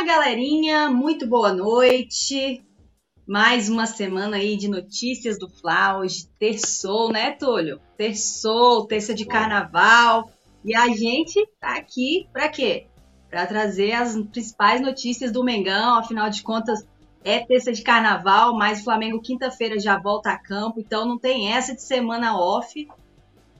Fala galerinha, muito boa noite. Mais uma semana aí de notícias do Fla. Hoje terçou, né, Túlio? Terçou, terça de carnaval. E a gente tá aqui para quê? Para trazer as principais notícias do Mengão. Afinal de contas, é terça de carnaval, mas o Flamengo quinta-feira já volta a campo, então não tem essa de semana off.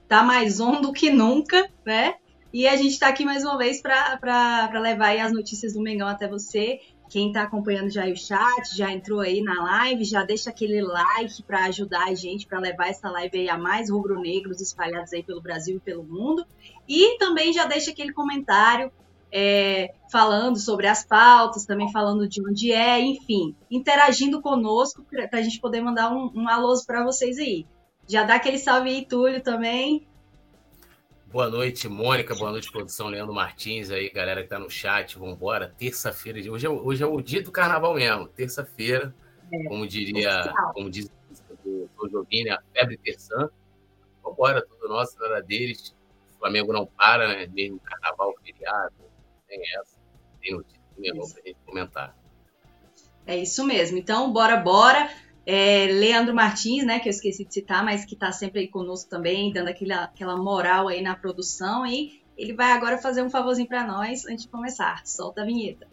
Tá mais on do que nunca, né? E a gente está aqui mais uma vez para levar as notícias do Mengão até você. Quem está acompanhando já o chat, já entrou aí na live, já deixa aquele like para ajudar a gente para levar essa live aí a mais rubro-negros espalhados aí pelo Brasil e pelo mundo. E também já deixa aquele comentário é, falando sobre as pautas, também falando de onde é, enfim, interagindo conosco para a gente poder mandar um, um para vocês aí. Já dá aquele salve aí, Túlio, também. Boa noite, Mônica. Boa noite, produção Leandro Martins aí, galera que tá no chat. Vambora. Terça-feira. Hoje, é, hoje é o dia do carnaval mesmo. Terça-feira, é, como diria, como diz o Jovini, a febre terçã. Vambora, tudo nosso, nada deles. O Flamengo não para, né? Mesmo carnaval, feriado. Tem essa. Tem notícia do Mengão pra gente comentar. É isso mesmo. Então, bora, bora. É, Leandro Martins, né, que eu esqueci de citar, mas que está sempre aí conosco também, dando aquela, aquela moral aí na produção. E ele vai agora fazer um favorzinho para nós antes de começar. Solta a vinheta.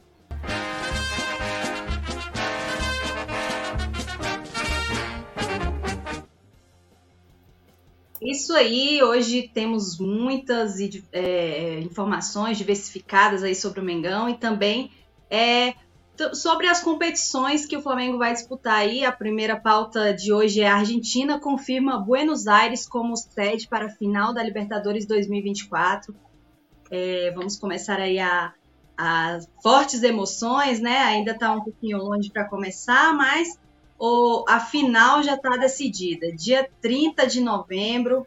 Isso aí, hoje temos muitas é, informações diversificadas aí sobre o Mengão e também é, sobre as competições que o Flamengo vai disputar aí, a primeira pauta de hoje é a Argentina confirma Buenos Aires como sede para a final da Libertadores 2024. É, vamos começar aí a, a fortes emoções, né? Ainda está um pouquinho longe para começar, mas o, a final já está decidida. Dia 30 de novembro,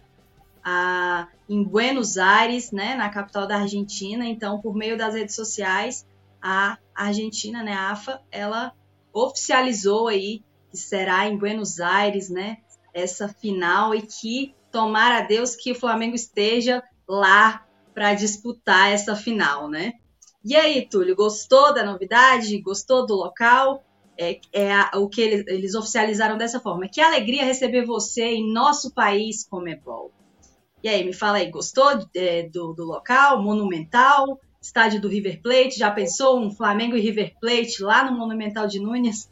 a, em Buenos Aires, né, na capital da Argentina. Então, por meio das redes sociais, a Argentina, né, a AFA, ela oficializou aí que será em Buenos Aires, né, essa final e que tomara a Deus que o Flamengo esteja lá para disputar essa final, né? E aí, Túlio, gostou da novidade? Gostou do local? É, é a, o que eles, eles, oficializaram dessa forma. Que alegria receber você em nosso país, Comebol. E aí, me fala aí, gostou é, do, do local? Monumental? Estádio do River Plate. Já pensou um Flamengo e River Plate lá no Monumental de Nunes?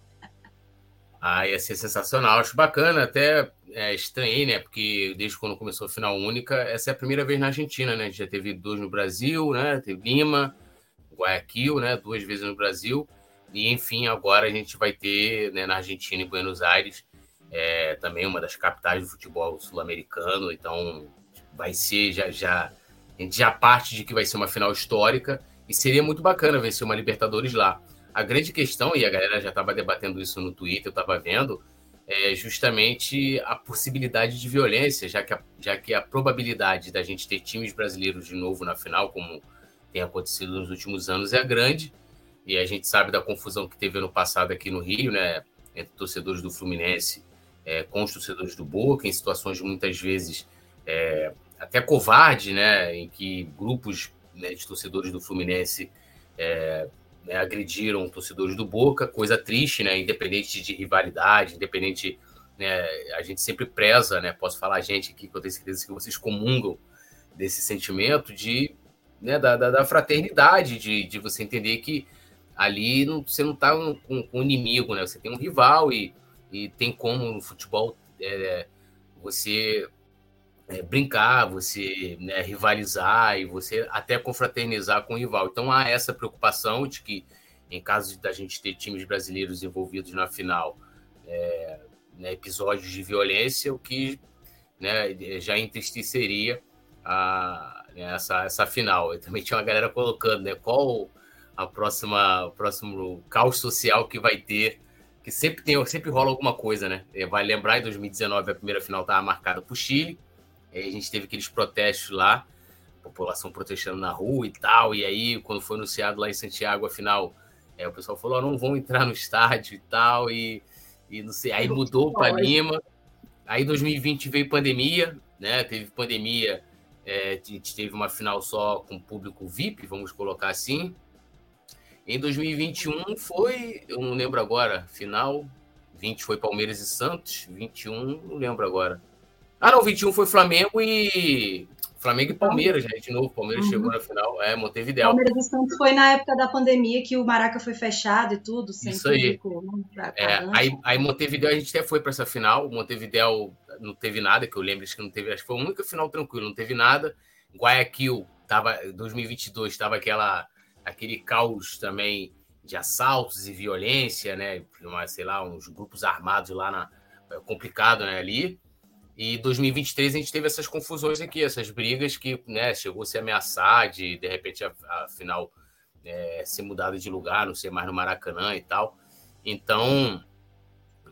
Ah, ia ser sensacional. Acho bacana, até é, estranhei, né? Porque desde quando começou a final única, essa é a primeira vez na Argentina, né? Já teve duas no Brasil, né? Teve Lima, Guayaquil, né? Duas vezes no Brasil. E, enfim, agora a gente vai ter né, na Argentina e Buenos Aires é, também uma das capitais do futebol sul-americano. Então, vai ser já, já a gente já parte de que vai ser uma final histórica e seria muito bacana vencer uma Libertadores lá. A grande questão, e a galera já estava debatendo isso no Twitter, eu estava vendo, é justamente a possibilidade de violência, já que a, já que a probabilidade da gente ter times brasileiros de novo na final, como tem acontecido nos últimos anos, é grande. E a gente sabe da confusão que teve ano passado aqui no Rio, né? Entre torcedores do Fluminense é, com os torcedores do Boca, em situações muitas vezes é, até covarde, né, em que grupos né, de torcedores do Fluminense é, né, agrediram torcedores do Boca, coisa triste, né, independente de rivalidade, independente, né, a gente sempre preza, né, posso falar a gente aqui, que eu tenho certeza que vocês comungam desse sentimento de, né, da, da, da fraternidade, de, de você entender que ali não, você não está com um, um, inimigo, né, você tem um rival e, e tem como no futebol é, você é, brincar, você né, rivalizar e você até confraternizar com o rival. Então há essa preocupação de que, em caso da gente ter times brasileiros envolvidos na final, é, né, episódios de violência, o que né, já entristeceria a, né, essa, essa final. Eu também tinha uma galera colocando né, qual a próxima, o próximo caos social que vai ter, que sempre tem, sempre rola alguma coisa, né? É, vai lembrar, em 2019 a primeira final estava marcada para o Chile, a gente teve aqueles protestos lá, população protestando na rua e tal. E aí, quando foi anunciado lá em Santiago, afinal, é, o pessoal falou: oh, não vão entrar no estádio e tal. E, e não sei, aí mudou para Lima. Aí 2020 veio pandemia, né? Teve pandemia, é, a gente teve uma final só com público VIP, vamos colocar assim. Em 2021 foi, eu não lembro agora, final 20 foi Palmeiras e Santos, 21 não lembro agora. Ah, não, 21 foi Flamengo e Flamengo e Palmeiras, né? De novo, Palmeiras uhum. chegou na final, é, Montevideo. Palmeiras e Santos foi na época da pandemia que o Maraca foi fechado e tudo, sem Isso aí. Público, né, é, aí, aí Montevideo a gente até foi para essa final, Montevideo não teve nada, que eu lembro, acho que não teve, acho que foi a única final tranquila, não teve nada. Guayaquil tava 2022 estava aquela aquele caos também de assaltos e violência, né? Sei lá, uns grupos armados lá na é complicado, né, ali. E 2023 a gente teve essas confusões aqui, essas brigas que né, chegou a se ameaçar de, de repente, a, final é, ser mudada de lugar, não ser mais no Maracanã e tal. Então,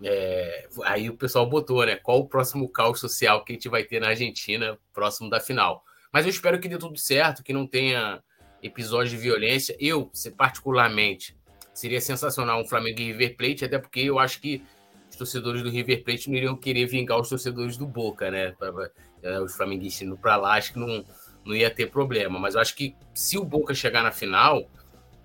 é, aí o pessoal botou, né? Qual o próximo caos social que a gente vai ter na Argentina próximo da final? Mas eu espero que dê tudo certo, que não tenha episódios de violência. Eu, particularmente, seria sensacional um Flamengo e River Plate, até porque eu acho que torcedores do River Plate não iriam querer vingar os torcedores do Boca, né? É, os flamenguistas indo para lá, acho que não, não ia ter problema. Mas eu acho que se o Boca chegar na final,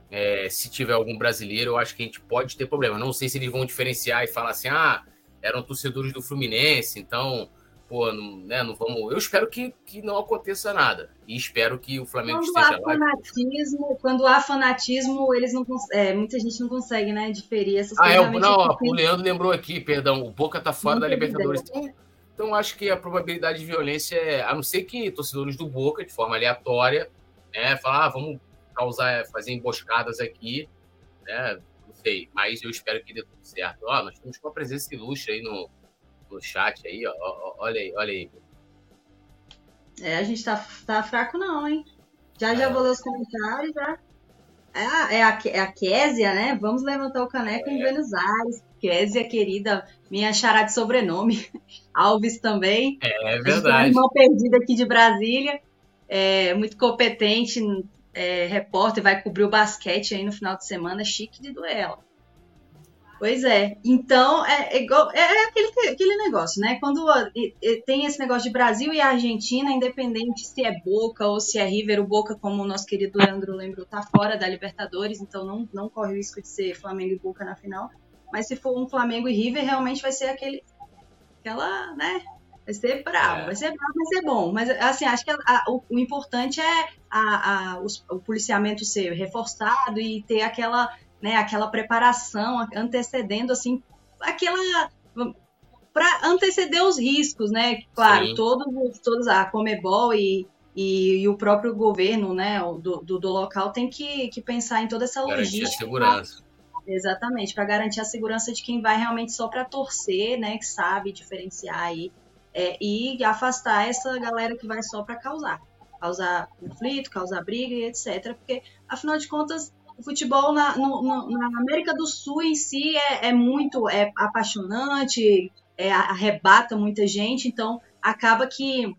é, se tiver algum brasileiro, eu acho que a gente pode ter problema. Não sei se eles vão diferenciar e falar assim, ah, eram torcedores do Fluminense, então pô, não, né, não vamos. Eu espero que, que não aconteça nada. E espero que o Flamengo quando esteja há lá. Fanatismo, quando há fanatismo, eles não é, muita gente não consegue, né, diferir essas ah, coisas. Ah, é, não, o Leandro lembrou aqui, perdão, o Boca tá fora da Libertadores. Então, então, acho que a probabilidade de violência é, a não ser que torcedores do Boca, de forma aleatória, né, falar, ah, vamos causar, fazer emboscadas aqui, né, não sei, mas eu espero que dê tudo certo. Ó, nós temos uma presença ilustre aí no, no chat aí, ó. Olha aí, olha aí. É, a gente tá, tá fraco não, hein? Já já é. vou ler os comentários, já. É a, é, a, é a Késia, né? Vamos levantar o caneco é. em Buenos Aires. Késia, querida, minha chará de sobrenome. Alves também. É, é verdade. Irmã perdida aqui de Brasília. É, muito competente, é, repórter, vai cobrir o basquete aí no final de semana. Chique de duelo. Pois é. Então, é, é, igual, é, é aquele, aquele negócio, né? Quando tem esse negócio de Brasil e Argentina, independente se é Boca ou se é River, o Boca, como o nosso querido Leandro lembrou, tá fora da Libertadores, então não, não corre o risco de ser Flamengo e Boca na final. Mas se for um Flamengo e River, realmente vai ser aquele. Aquela, né? Vai ser bravo, é. vai ser bravo, vai ser bom. Mas, assim, acho que a, a, o, o, importante é a, os, o policiamento ser reforçado e ter aquela né, aquela preparação antecedendo assim aquela para anteceder os riscos, né? Claro, Sim. todos todos a Comebol e, e, e, o próprio governo, né, do, do, do, local tem que, que pensar em toda essa garantir logística. A segurança. Exatamente, para garantir a segurança de quem vai realmente só para torcer, né, que sabe diferenciar aí é, e afastar essa galera que vai só para causar, causar conflito, causar briga e etc. Porque afinal de contas o futebol na, no, na América do Sul em si é, é muito é apaixonante, é, arrebata muita gente, então acaba que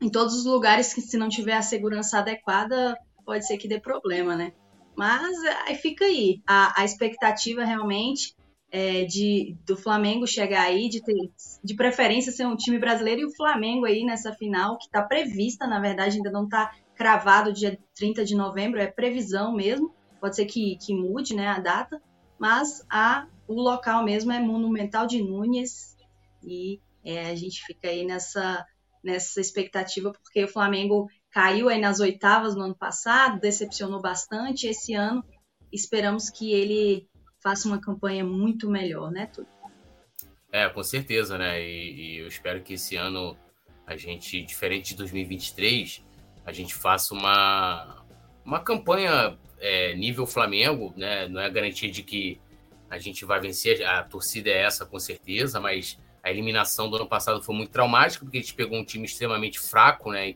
em todos os lugares que se não tiver a segurança adequada, pode ser que dê problema, né? Mas aí fica aí. A, a expectativa realmente é de do Flamengo chegar aí, de ter, de preferência ser um time brasileiro, e o Flamengo aí nessa final, que está prevista, na verdade, ainda não está cravado dia 30 de novembro, é previsão mesmo, pode ser que, que mude né, a data, mas a, o local mesmo é Monumental de Núñez e é, a gente fica aí nessa, nessa expectativa porque o Flamengo caiu aí nas oitavas no ano passado, decepcionou bastante. Esse ano esperamos que ele faça uma campanha muito melhor, né, Túlio? É, com certeza, né? E, e, eu espero que esse ano a gente, diferente de 2023, a gente faça uma, uma campanha é, nível Flamengo, né? Não é garantia de que a gente vai vencer, a torcida é essa com certeza, mas a eliminação do ano passado foi muito traumática, porque a gente pegou um time extremamente fraco, né?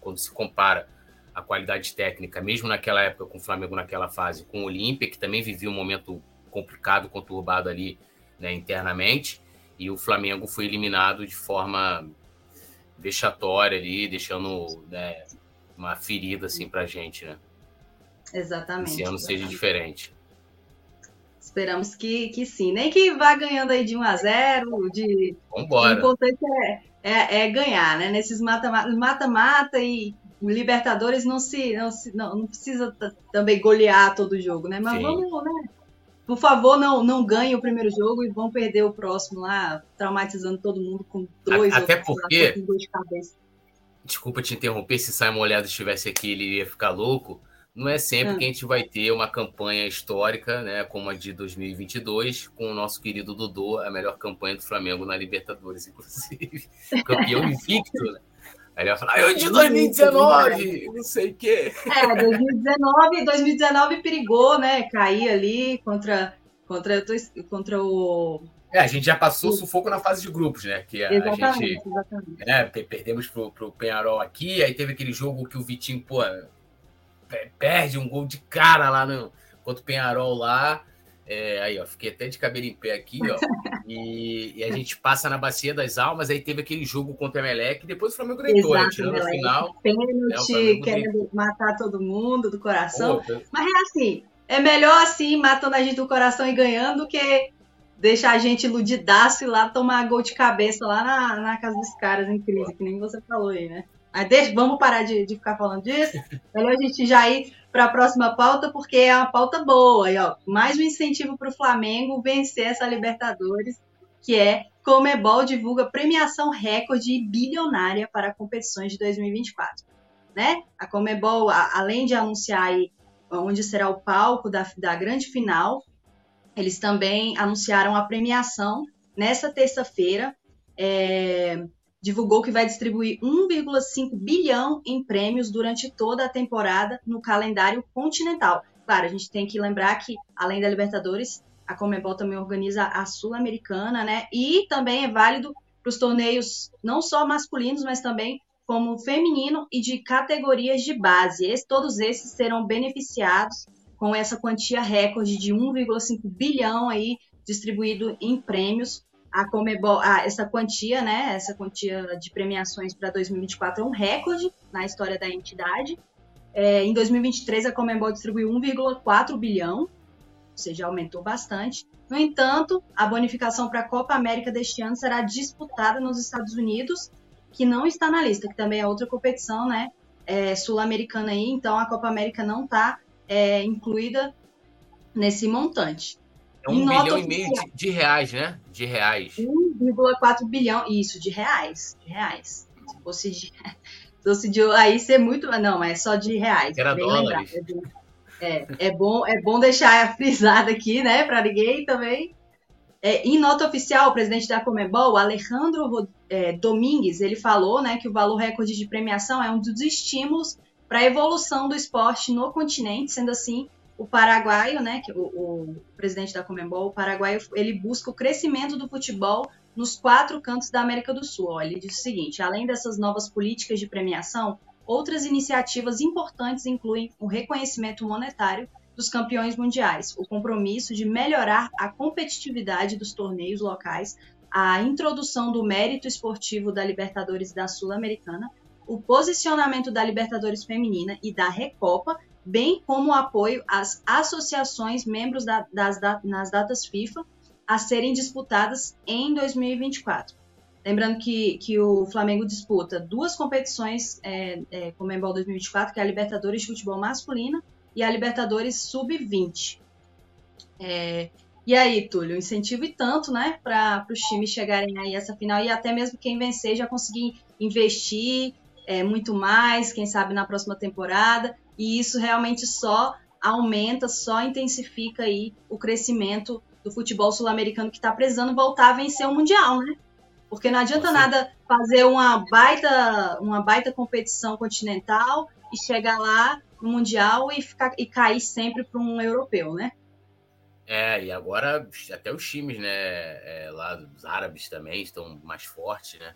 Quando se compara a qualidade técnica, mesmo naquela época com o Flamengo naquela fase, com o Olímpia, que também vivia um momento complicado, conturbado ali né, internamente, e o Flamengo foi eliminado de forma vexatória ali, deixando né, uma ferida assim pra gente, né? Exatamente. Esse ano seja diferente. Esperamos que, que sim. Nem que vá ganhando aí de 1 a 0 de... Vambora. O importante é, é, é ganhar, né? Nesses mata-mata mata, -mata e Libertadores não se não, se, não, não precisa também golear todo jogo, né? Mas Sim. vamos, né? Por favor, não, não ganhe o primeiro jogo e vão perder o próximo lá, traumatizando todo mundo com dois Até porque. com de cabeça. Desculpa te interromper, se Simon Olhado estivesse aqui, ele ia ficar louco. Não é sempre ah. que a gente vai ter uma campanha histórica, né, como a de 2022, com o nosso querido Dodô, a melhor campanha do Flamengo na Libertadores, inclusive. Campeão invicto, né? Aí ele vai falar, eu de 2019, não sei o quê. É, 2019, 2019 perigou, né? Cair ali contra, contra, contra o. É, a gente já passou sufoco na fase de grupos, né? Que a, exatamente, gente. Exatamente. Né, perdemos pro, pro Penharol aqui, aí teve aquele jogo que o Vitinho, pô, perde um gol de cara lá no, contra o Penharol lá. É, aí, ó, fiquei até de cabelo em pé aqui, ó. E, e, a gente passa na Bacia das Almas, aí teve aquele jogo contra o Emelec, e depois o Flamengo deitou, né? Tirando o final. Pênalti, né, querendo matar todo mundo do coração. Pô, Mas é assim, é melhor assim, matando a gente do coração e ganhando, do que deixar a gente iludidaço e lá tomar gol de cabeça lá na, na casa dos caras em crise, que nem você falou aí, né? Mas deixa, vamos parar de, de ficar falando disso. Melhor a gente já ir para a próxima pauta, porque é uma pauta boa. E, ó, mais um incentivo para o Flamengo vencer essa Libertadores, que é Comebol divulga premiação recorde e bilionária para competições de 2024. Né? A Comebol, a, além de anunciar aí onde será o palco da, da grande final, eles também anunciaram a premiação nessa terça-feira. É, divulgou que vai distribuir 1,5 bilhão em prêmios durante toda a temporada no calendário continental. Claro, a gente tem que lembrar que, além da Libertadores, a Comebol também organiza a Sul-Americana, né? E também é válido para os torneios não só masculinos, mas também como feminino e de categorias de base. Esse, todos esses serão beneficiados com essa quantia recorde de 1,5 bilhão aí distribuído em prêmios a Comebol, essa quantia, né, essa quantia de premiações para 2024 é um recorde na história da entidade. É, em 2023, a Comebol distribuiu 1,4 bilhão, ou seja, aumentou bastante. No entanto, a bonificação para a Copa América deste ano será disputada nos Estados Unidos, que não está na lista, que também é outra competição, né, é, sul-americana aí. Então, a Copa América não está é, incluída nesse montante. É um bilhão e meio de, de, reais, né? De reais. 1,4 bilhão, isso, de reais. De reais. Se fosse de. Se fosse de aí ser muito. Não, mas é só de reais. Era dólares. É, é, bom, é bom deixar frisado aqui, né? Para ninguém também. É, em nota oficial, o presidente da Comebol, Alejandro é, Domingues, ele falou né, que o valor recorde de premiação é um dos estímulos para a evolução do esporte no continente, sendo assim, o paraguaio, né, que o, o, presidente da Comembol, o paraguaio, ele busca o crescimento do futebol nos quatro cantos da América do Sul. Ele diz o seguinte: além dessas novas políticas de premiação, outras iniciativas importantes incluem o reconhecimento monetário dos campeões mundiais, o compromisso de melhorar a competitividade dos torneios locais, a introdução do mérito esportivo da Libertadores da Sul-Americana, o posicionamento da Libertadores Feminina e da Recopa bem como o apoio às associações membros da, das, da, nas datas FIFA a serem disputadas em 2024. Lembrando que, que o Flamengo disputa duas competições é, é, com o 2024, que é a Libertadores de Futebol Masculina e a Libertadores Sub-20. É, e aí, Túlio, incentivo e tanto, né, para os times chegarem aí essa final e até mesmo quem vencer já conseguir investir é, muito mais, quem sabe na próxima temporada e isso realmente só aumenta, só intensifica aí o crescimento do futebol sul-americano que está precisando voltar a vencer o mundial, né? Porque não adianta nada fazer uma baita, uma baita competição continental e chegar lá no mundial e ficar e cair sempre para um europeu, né? É, e agora até os times, né, é, lá os árabes também estão mais fortes, né?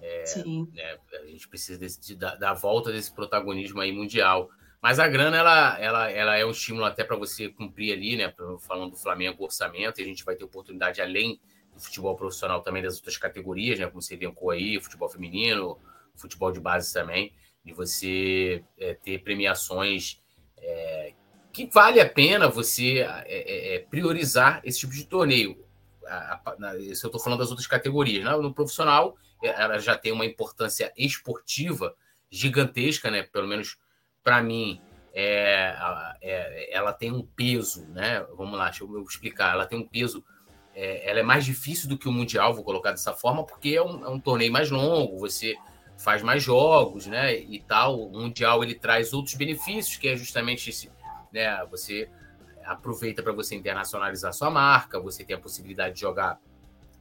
É, Sim. Né, a gente precisa desse, de, da, da volta desse protagonismo aí mundial. Mas a grana, ela, ela, ela é um estímulo até para você cumprir ali, né? Falando do Flamengo, orçamento, e a gente vai ter oportunidade além do futebol profissional também das outras categorias, né? Como você elencou aí, futebol feminino, futebol de base também, de você é, ter premiações é, que vale a pena você é, priorizar esse tipo de torneio. Isso eu estou falando das outras categorias. Né? No profissional, ela já tem uma importância esportiva gigantesca, né? Pelo menos para mim, é, é, ela tem um peso, né? Vamos lá, deixa eu explicar. Ela tem um peso. É, ela é mais difícil do que o mundial, vou colocar dessa forma, porque é um, é um torneio mais longo. Você faz mais jogos, né? E tal. O mundial ele traz outros benefícios, que é justamente esse, né? Você aproveita para você internacionalizar sua marca, você tem a possibilidade de jogar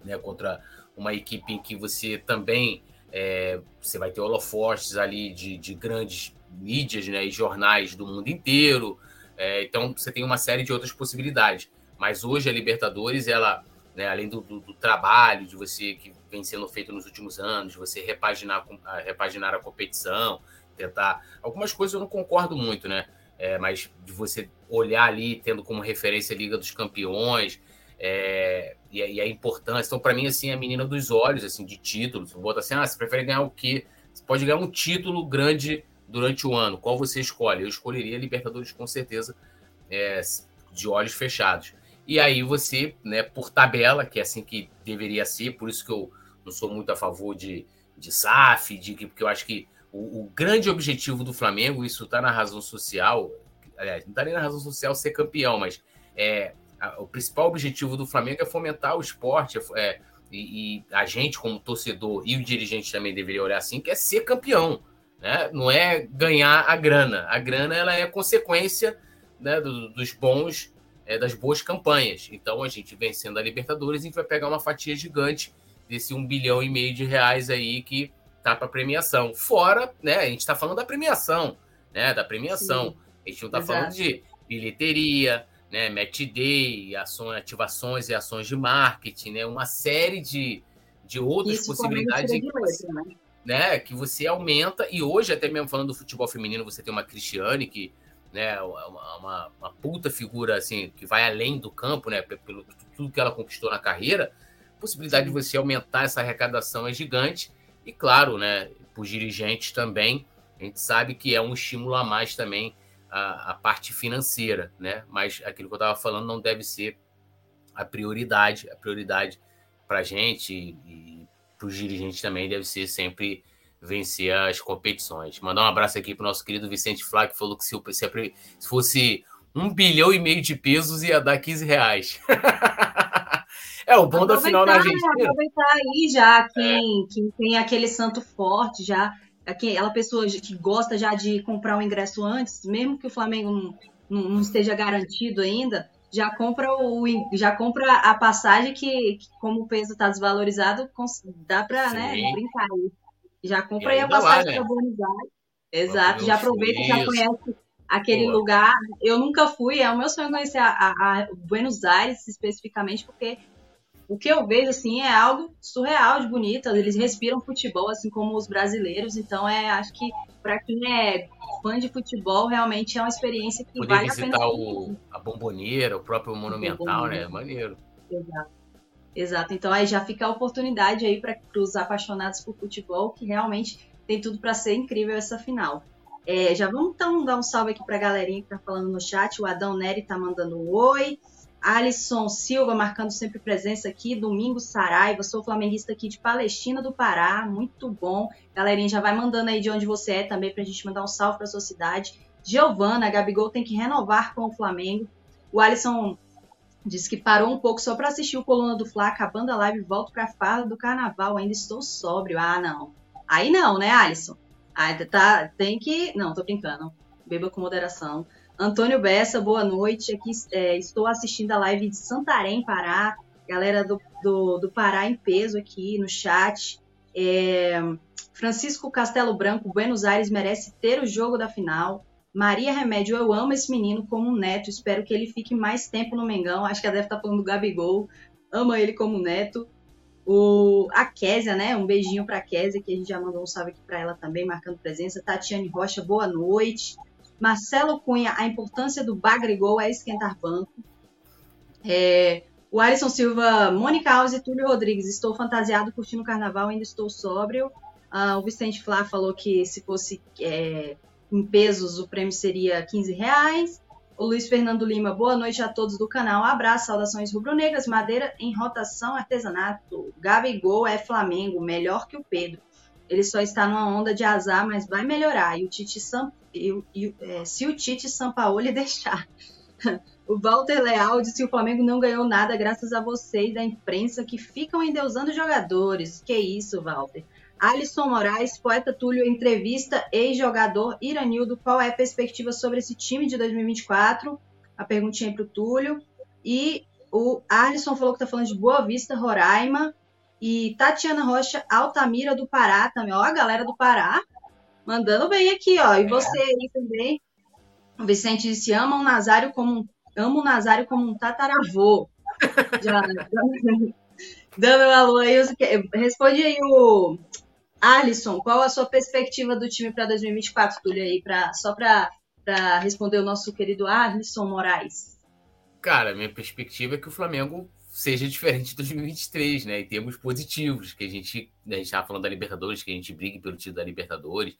né, contra uma equipe em que você também é, você vai ter holofotes ali de, de grandes mídias né, e jornais do mundo inteiro. É, então você tem uma série de outras possibilidades. Mas hoje a Libertadores, ela, né, além do, do, do, trabalho de você que vem sendo feito nos últimos anos, você repaginar, repaginar a competição, tentar. Algumas coisas eu não concordo muito, né? É, mas de você olhar ali, tendo como referência a Liga dos Campeões, é, e, a, e, a importância. Então, para mim, assim, é a menina dos olhos, assim, de títulos. Bota assim, ah, você prefere ganhar o quê? Você pode ganhar um título grande durante o ano. Qual você escolhe? Eu escolheria Libertadores com certeza, é, de olhos fechados. E aí você, né, por tabela, que é assim que deveria ser, por isso que eu não sou muito a favor de, de SAF, de, porque eu acho que o, o grande objetivo do Flamengo, isso está na razão social, aliás, não está nem na razão social ser campeão, mas é, a, o principal objetivo do Flamengo é fomentar o esporte, é, e, e, a gente, como torcedor, e o dirigente também deveria olhar assim, que é ser campeão. Né? Não é ganhar a grana. A grana ela é consequência né, do, dos bons, é, das boas campanhas. Então, a gente vencendo a Libertadores, a gente vai pegar uma fatia gigante desse um bilhão e meio de reais aí que tá para premiação. Fora, né? A gente está falando da premiação, né? Da premiação. Sim, a gente não está falando de bilheteria, né, match day, ações, ativações e ações de marketing, né, uma série de, de outras Isso possibilidades né? Né? que você aumenta. E hoje, até mesmo falando do futebol feminino, você tem uma Cristiane que né, uma, uma, uma puta figura assim, que vai além do campo, né, pelo tudo que ela conquistou na carreira. A possibilidade de você aumentar essa arrecadação é gigante. E claro, né, para os dirigentes também, a gente sabe que é um estímulo a mais também a, a parte financeira, né? Mas aquilo que eu estava falando não deve ser a prioridade. A prioridade para a gente e para os dirigentes também deve ser sempre vencer as competições. Mandar um abraço aqui para o nosso querido Vicente Flá, que falou que se, se fosse um bilhão e meio de pesos ia dar 15 reais. é o bom da final na Argentina. Aproveitar aí já quem, é. quem tem aquele santo forte já aquela pessoa que gosta já de comprar o ingresso antes, mesmo que o Flamengo não, não, não esteja garantido ainda, já compra o já compra a passagem que, que como o peso está desvalorizado, dá para né, brincar aí. Já compra aí a passagem né? para Buenos Aires. Exato, já aproveita, já conhece aquele Boa. lugar. Eu nunca fui, é o meu sonho conhecer a, a, a Buenos Aires especificamente, porque o que eu vejo assim é algo surreal de bonito. Eles respiram futebol assim como os brasileiros, então é acho que para quem é fã de futebol realmente é uma experiência que Poder vale visitar a pena. O, a bomboneira, o próprio monumental, né? Maneiro. Exato. Exato. Então aí já fica a oportunidade aí para os apaixonados por futebol que realmente tem tudo para ser incrível essa final. É, já vamos então dar um salve aqui para a galerinha que está falando no chat. O Adão Neri está mandando um oi. Alisson Silva marcando sempre presença aqui. Domingo Saraiva, sou flamenguista aqui de Palestina do Pará, muito bom. Galerinha, já vai mandando aí de onde você é também pra gente mandar um salve pra sua cidade. Giovana, Gabigol tem que renovar com o Flamengo. O Alisson disse que parou um pouco só para assistir o Coluna do Fla, acabando a live, volto pra farda do carnaval, ainda estou sóbrio. Ah, não. Aí não, né, Alisson? Aí tá, tem que. Não, tô brincando. Beba com moderação. Antônio Bessa, boa noite. Aqui é, estou assistindo a live de Santarém, Pará. Galera do, do, do Pará em peso aqui no chat. É, Francisco Castelo Branco, Buenos Aires merece ter o jogo da final. Maria Remédio, eu amo esse menino como um neto. Espero que ele fique mais tempo no Mengão. Acho que ela deve estar falando do Gabigol. Ama ele como neto. O, a Késia, né? Um beijinho para a Késia, que a gente já mandou um salve aqui para ela também, marcando presença. Tatiane Rocha, boa noite. Marcelo Cunha, a importância do Bagrigol é esquentar banco. É, o Alisson Silva, Mônica Alves e Túlio Rodrigues, estou fantasiado curtindo o carnaval, ainda estou sóbrio. Ah, o Vicente Flá falou que se fosse é, em pesos o prêmio seria 15 reais. O Luiz Fernando Lima, boa noite a todos do canal. abraço, saudações rubro-negras, madeira em rotação, artesanato. Gabigol é Flamengo, melhor que o Pedro. ele só está numa onda de azar, mas vai melhorar. E o Tite Sam, é, se o Tite Sampaoli deixar. o Walter Leal disse que o Flamengo não ganhou nada graças a vocês da imprensa que ficam endeusando jogadores. Que isso, Walter. Alisson Moraes, poeta Túlio, entrevista ex-jogador Iranildo. Qual é a perspectiva sobre esse time de 2024? A perguntinha para o Túlio. E o Alisson falou que está falando de Boa Vista, Roraima. E Tatiana Rocha, Altamira do Pará também. Ó, a galera do Pará mandando bem aqui, ó. E você aí também. O Vicente disse: ama o Nazário como um, ama o Nazário como um tataravô. Já, dando um alô aí. Responde aí o Alisson, qual a sua perspectiva do time para 2024, Túlio, aí, pra, só para responder o nosso querido Alisson Moraes? Cara, minha perspectiva é que o Flamengo seja diferente de 2023, né? Em termos positivos, que a gente, a gente estava falando da Libertadores, que a gente brigue pelo título da Libertadores,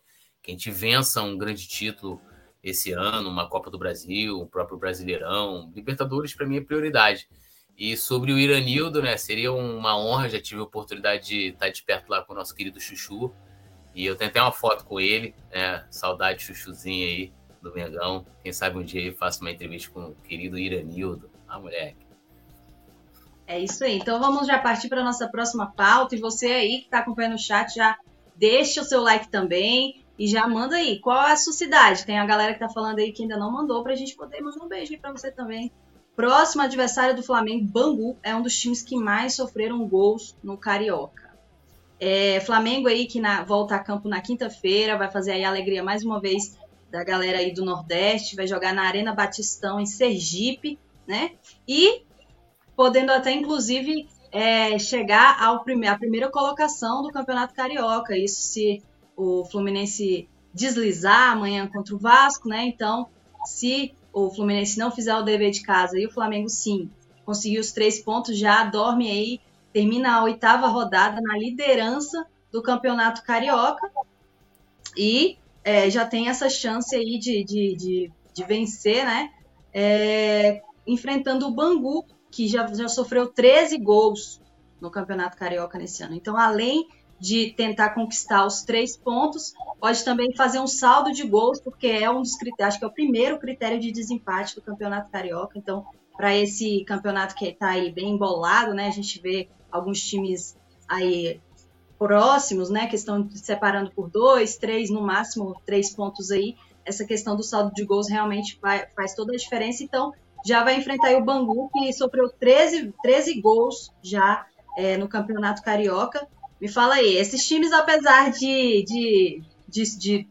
que a gente vença um grande título esse ano, uma Copa do Brasil, o próprio Brasileirão. Libertadores, para mim, é prioridade. E sobre o Iranildo, né? Seria uma honra, já tive a oportunidade de estar de perto lá com o nosso querido Chuchu. E eu até uma foto com ele, né? Saudade Chuchuzinha aí do Mengão. Quem sabe um dia eu faço uma entrevista com o querido Iranildo. Ah, moleque. É isso aí. Então vamos já partir para a nossa próxima pauta. E você aí que está acompanhando o chat, já deixa o seu like também. E já manda aí, qual é a sua cidade? Tem a galera que tá falando aí que ainda não mandou pra gente poder mandar um beijo aí pra você também. Próximo adversário do Flamengo, Bangu, é um dos times que mais sofreram gols no Carioca. É, Flamengo aí que na, volta a campo na quinta-feira, vai fazer aí a alegria mais uma vez da galera aí do Nordeste, vai jogar na Arena Batistão em Sergipe, né? E podendo até inclusive é, chegar ao prime à primeira colocação do Campeonato Carioca. Isso se o Fluminense deslizar amanhã contra o Vasco, né? Então, se o Fluminense não fizer o dever de casa e o Flamengo sim conseguir os três pontos, já dorme aí, termina a oitava rodada na liderança do Campeonato Carioca e é, já tem essa chance aí de, de, de, de vencer, né? É, enfrentando o Bangu, que já, já sofreu 13 gols no Campeonato Carioca nesse ano. Então, além de tentar conquistar os três pontos, pode também fazer um saldo de gols, porque é um dos critérios, acho que é o primeiro critério de desempate do Campeonato Carioca. Então, para esse campeonato que está aí bem embolado, né, a gente vê alguns times aí próximos, né, que estão separando por dois, três, no máximo três pontos aí. Essa questão do saldo de gols realmente vai, faz toda a diferença. Então, já vai enfrentar o Bangu, que sofreu 13, 13 gols já é, no Campeonato Carioca. Me fala aí, esses times, apesar de, de, de, de,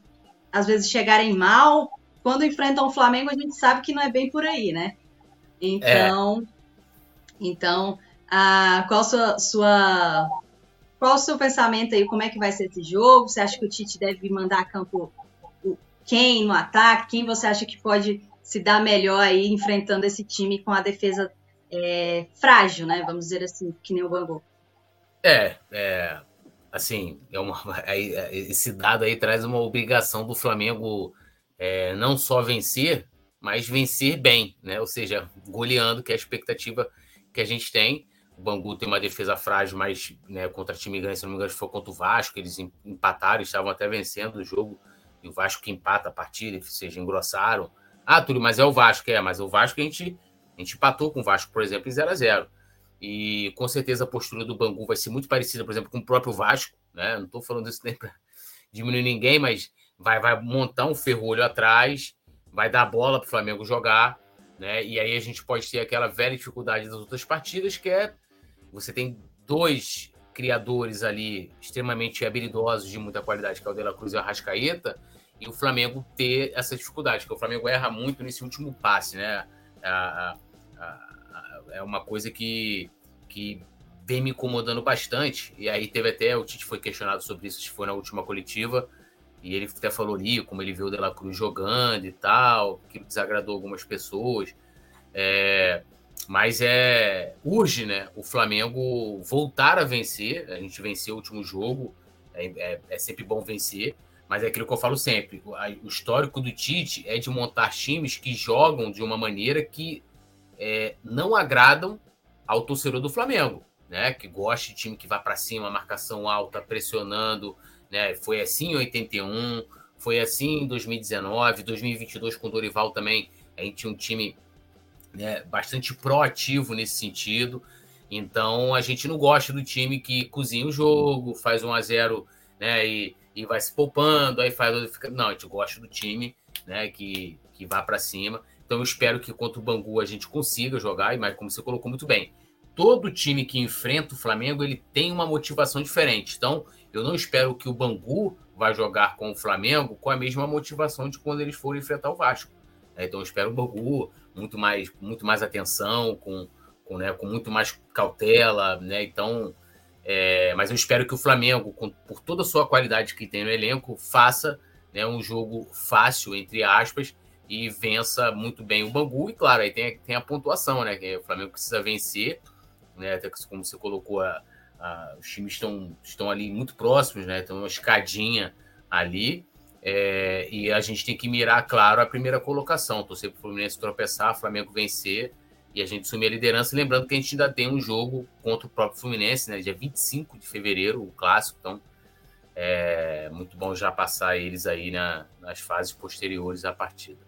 às vezes chegarem mal, quando enfrentam o Flamengo, a gente sabe que não é bem por aí, né? Então, é. então a, qual sua, sua qual o seu pensamento aí? Como é que vai ser esse jogo? Você acha que o Tite deve mandar a campo quem no ataque? Quem você acha que pode se dar melhor aí enfrentando esse time com a defesa é, frágil, né? Vamos dizer assim, que nem o Bangu. É, é assim, é uma, esse dado aí traz uma obrigação do Flamengo é, não só vencer, mas vencer bem, né? Ou seja, goleando, que é a expectativa que a gente tem. O Bangu tem uma defesa frágil, mas né, contra time grande, se não me engano, foi contra o Vasco, eles empataram, estavam até vencendo o jogo, e o Vasco que empata a partida, ou seja, engrossaram. Ah, Túlio, mas é o Vasco, é, mas o Vasco a gente, a gente empatou com o Vasco, por exemplo, em 0 a 0 e com certeza a postura do Bangu vai ser muito parecida, por exemplo, com o próprio Vasco. Né? Não estou falando isso nem para diminuir ninguém, mas vai, vai montar um ferrolho atrás, vai dar bola para o Flamengo jogar. Né? E aí a gente pode ter aquela velha dificuldade das outras partidas, que é você tem dois criadores ali extremamente habilidosos de muita qualidade, que é o De La Cruz e o Arrascaeta, e o Flamengo ter essa dificuldade, porque o Flamengo erra muito nesse último passe, né? A, a, é uma coisa que, que vem me incomodando bastante. E aí teve até, o Tite foi questionado sobre isso, se foi na última coletiva, e ele até falou ali como ele viu o De La Cruz jogando e tal, que desagradou algumas pessoas. É, mas é urge, né? O Flamengo voltar a vencer. A gente venceu o último jogo, é, é, é sempre bom vencer. Mas é aquilo que eu falo sempre: o histórico do Tite é de montar times que jogam de uma maneira que é, não agradam ao torcedor do Flamengo, né? Que gosta de time que vai para cima, marcação alta, pressionando, né? Foi assim em 81, foi assim em 2019, 2022 com o Dorival também. A gente tinha um time né, bastante proativo nesse sentido. Então a gente não gosta do time que cozinha o jogo, faz 1 a 0 né, e, e vai se poupando, aí faz. Não, a gente gosta do time né, que, que vá para cima. Então eu espero que contra o Bangu a gente consiga jogar, mas como você colocou muito bem, todo time que enfrenta o Flamengo ele tem uma motivação diferente. Então eu não espero que o Bangu vá jogar com o Flamengo com a mesma motivação de quando eles forem enfrentar o Vasco. Então eu espero o Bangu muito mais, muito mais atenção, com, com, né, com muito mais cautela, né? Então, é, mas eu espero que o Flamengo, com, por toda a sua qualidade que tem no elenco, faça né, um jogo fácil, entre aspas, e vença muito bem o Bangu. E claro, aí tem, tem a pontuação, né? Que o Flamengo precisa vencer, né? Até como você colocou, a, a, os times estão, estão ali muito próximos, né? Tem uma escadinha ali. É, e a gente tem que mirar, claro, a primeira colocação. Torcer para o Fluminense tropeçar, Flamengo vencer e a gente assumir a liderança. Lembrando que a gente ainda tem um jogo contra o próprio Fluminense, né? Dia 25 de fevereiro, o clássico. Então, é muito bom já passar eles aí na, nas fases posteriores à partida.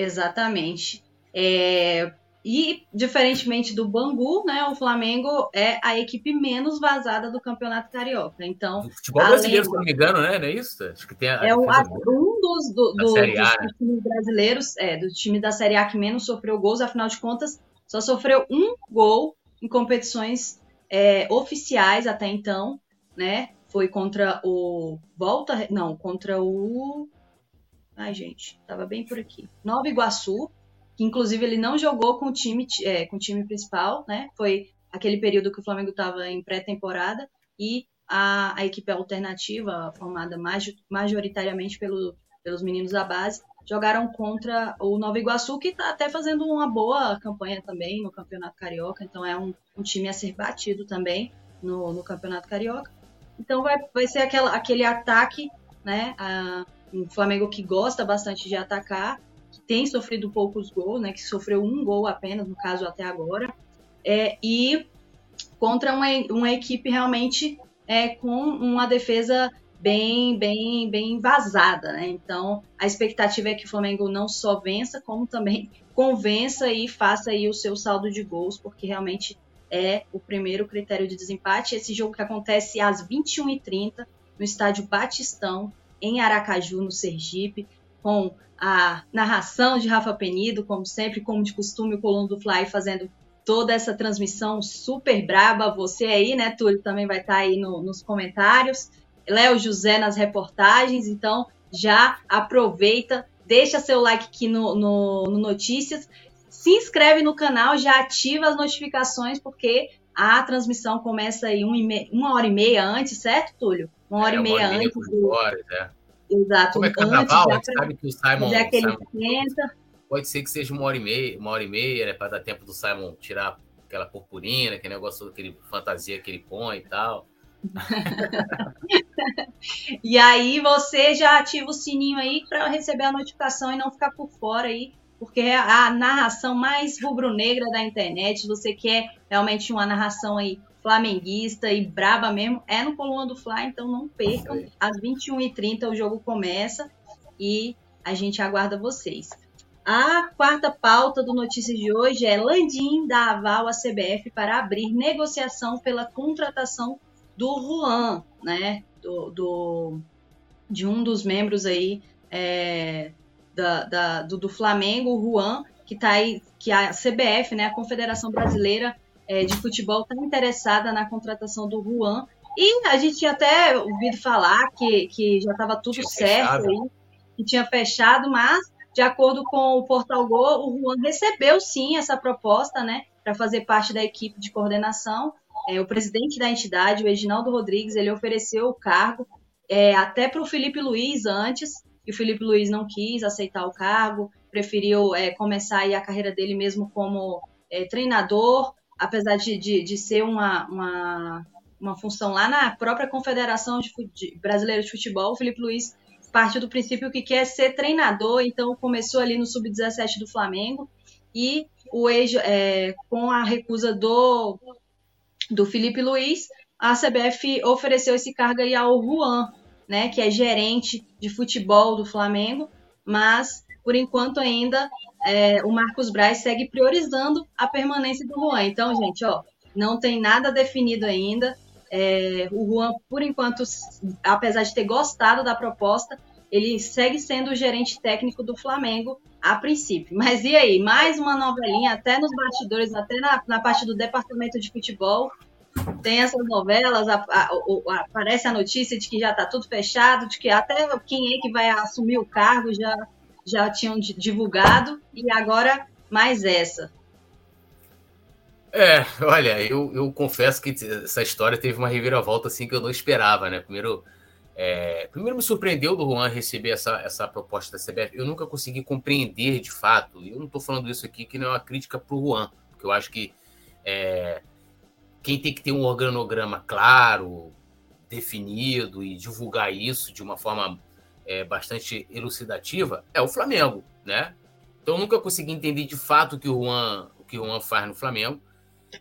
Exatamente. É, e, diferentemente do Bangu, né, o Flamengo é a equipe menos vazada do Campeonato Carioca. Então, o futebol brasileiro, se não me engano, né? Não é isso? Acho que tem a, é um, um dos, do, do, a, dos, né? times brasileiros, é, do time da Série A que menos sofreu gols, afinal de contas, só sofreu um gol em competições é, oficiais até então, né? Foi contra o Volta, não, contra o Ai, gente, tava bem por aqui. Nova Iguaçu, que inclusive ele não jogou com o time, é, com o time principal, né? Foi aquele período que o Flamengo estava em pré-temporada e a, a, equipe alternativa, formada majoritariamente pelo, pelos meninos da base, jogaram contra o Nova Iguaçu, que está até fazendo uma boa campanha também no Campeonato Carioca, então é um, um time a ser batido também no, no Campeonato Carioca. Então vai, vai ser aquela, aquele ataque, né? A, um Flamengo que gosta bastante de atacar, que tem sofrido poucos gols, né, que sofreu um gol apenas, no caso até agora, é, e contra uma, uma equipe realmente é, com uma defesa bem, bem, bem vazada, né? Então a expectativa é que o Flamengo não só vença, como também convença e faça aí o seu saldo de gols, porque realmente é o primeiro critério de desempate. Esse jogo que acontece às 21h30 no estádio Batistão, em Aracaju, no Sergipe, com a narração de Rafa Penido, como sempre, como de costume, o Colono do Fly fazendo toda essa transmissão super braba. Você aí, né, Túlio, também vai estar aí no, nos comentários. Léo José nas reportagens, então já aproveita, deixa seu like aqui no, no, no Notícias, se inscreve no canal, já ativa as notificações, porque a transmissão começa aí uma hora e meia antes, certo, Túlio? Uma hora é, e meia hora antes. Do... Horas, é. Exato. Como é carnaval, antes, sabe que o Simon. Simon pode ser que seja uma hora e meia, uma hora e meia, né? Para dar tempo do Simon tirar aquela purpurina, aquele negócio, aquele fantasia que ele põe e tal. e aí você já ativa o sininho aí para receber a notificação e não ficar por fora aí, porque é a narração mais rubro-negra da internet. Você quer realmente uma narração aí flamenguista e braba mesmo, é no Coluna do Fly, então não percam. Às 21h30 o jogo começa e a gente aguarda vocês. A quarta pauta do Notícias de hoje é Landim dá aval à CBF para abrir negociação pela contratação do Juan, né? Do, do de um dos membros aí é, da, da, do, do Flamengo, o Juan, que tá aí, que a CBF, né, a Confederação Brasileira é, de futebol está interessada na contratação do Juan. E a gente tinha até ouvido falar que, que já estava tudo tinha certo aí, que tinha fechado, mas de acordo com o Portal Go, o Juan recebeu sim essa proposta, né, para fazer parte da equipe de coordenação. É, o presidente da entidade, o Reginaldo Rodrigues, ele ofereceu o cargo é, até para o Felipe Luiz antes, e o Felipe Luiz não quis aceitar o cargo, preferiu é, começar a carreira dele mesmo como é, treinador, apesar de, de, de ser uma, uma, uma, função lá na própria Confederação de, Brasileira de Futebol, o Felipe Luiz parte do princípio que quer ser treinador, então começou ali no Sub-17 do Flamengo e o ex, é, com a recusa do, do Felipe Luiz, a CBF ofereceu esse cargo aí ao Juan, né, que é gerente de futebol do Flamengo, mas por enquanto ainda é, o Marcos Braz segue priorizando a permanência do Juan. Então, gente, ó, não tem nada definido ainda. É, o Juan, por enquanto, apesar de ter gostado da proposta, ele segue sendo o gerente técnico do Flamengo a princípio. Mas e aí? Mais uma novelinha, até nos bastidores, até na, na parte do departamento de futebol. Tem essas novelas, a, a, a, aparece a notícia de que já está tudo fechado, de que até quem é que vai assumir o cargo já, já tinham divulgado, e agora mais essa. É, olha, eu, eu confesso que essa história teve uma reviravolta assim que eu não esperava, né? Primeiro, é, primeiro me surpreendeu do Juan receber essa, essa proposta da CBF. Eu nunca consegui compreender de fato, eu não estou falando isso aqui que não é uma crítica para o Juan, porque eu acho que é, quem tem que ter um organograma claro, definido e divulgar isso de uma forma é, bastante elucidativa é o Flamengo, né? Então nunca consegui entender de fato o que o Juan, o que o Juan faz no Flamengo.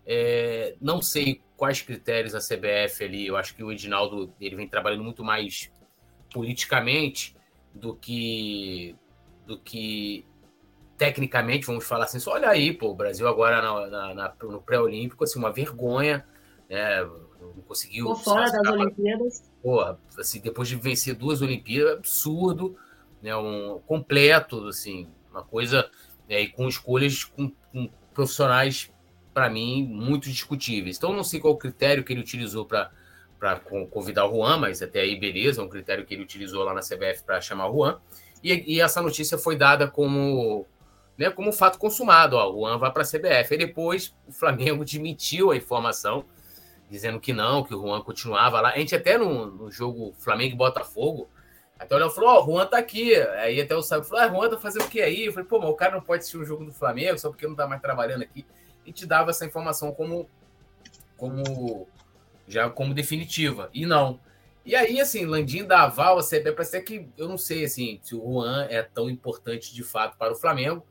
É, não sei quais critérios a CBF ali. Eu acho que o Edinaldo ele vem trabalhando muito mais politicamente do que do que tecnicamente, vamos falar assim, só olha aí, pô, o Brasil agora na, na, na, no pré-olímpico, assim, uma vergonha, né? Não conseguiu. Por fora das Olimpíadas. Porra, assim, depois de vencer duas Olimpíadas, absurdo, né? Um completo, assim, uma coisa, né, e com escolhas com, com profissionais para mim, muito discutíveis. Então, não sei qual o critério que ele utilizou para convidar o Juan, mas até aí, beleza, é um critério que ele utilizou lá na CBF para chamar o Juan. E, e, essa notícia foi dada como, né, como fato consumado. Ó, o Juan vai para a CBF. E depois o Flamengo demitiu a informação, dizendo que não, que o Juan continuava lá. A gente até no, no jogo Flamengo e Botafogo, até o Léo falou, ó, oh, o Juan tá aqui. Aí até o Sábio falou, ah, Juan tá fazendo o que aí? Eu falei, pô, mas o cara não pode assistir o jogo do Flamengo só porque não tá mais trabalhando aqui e te dava essa informação como, como já como definitiva. E não. E aí, assim, Landim da aval, a CBF, parece que eu não sei assim, se o Juan é tão importante de fato para o Flamengo,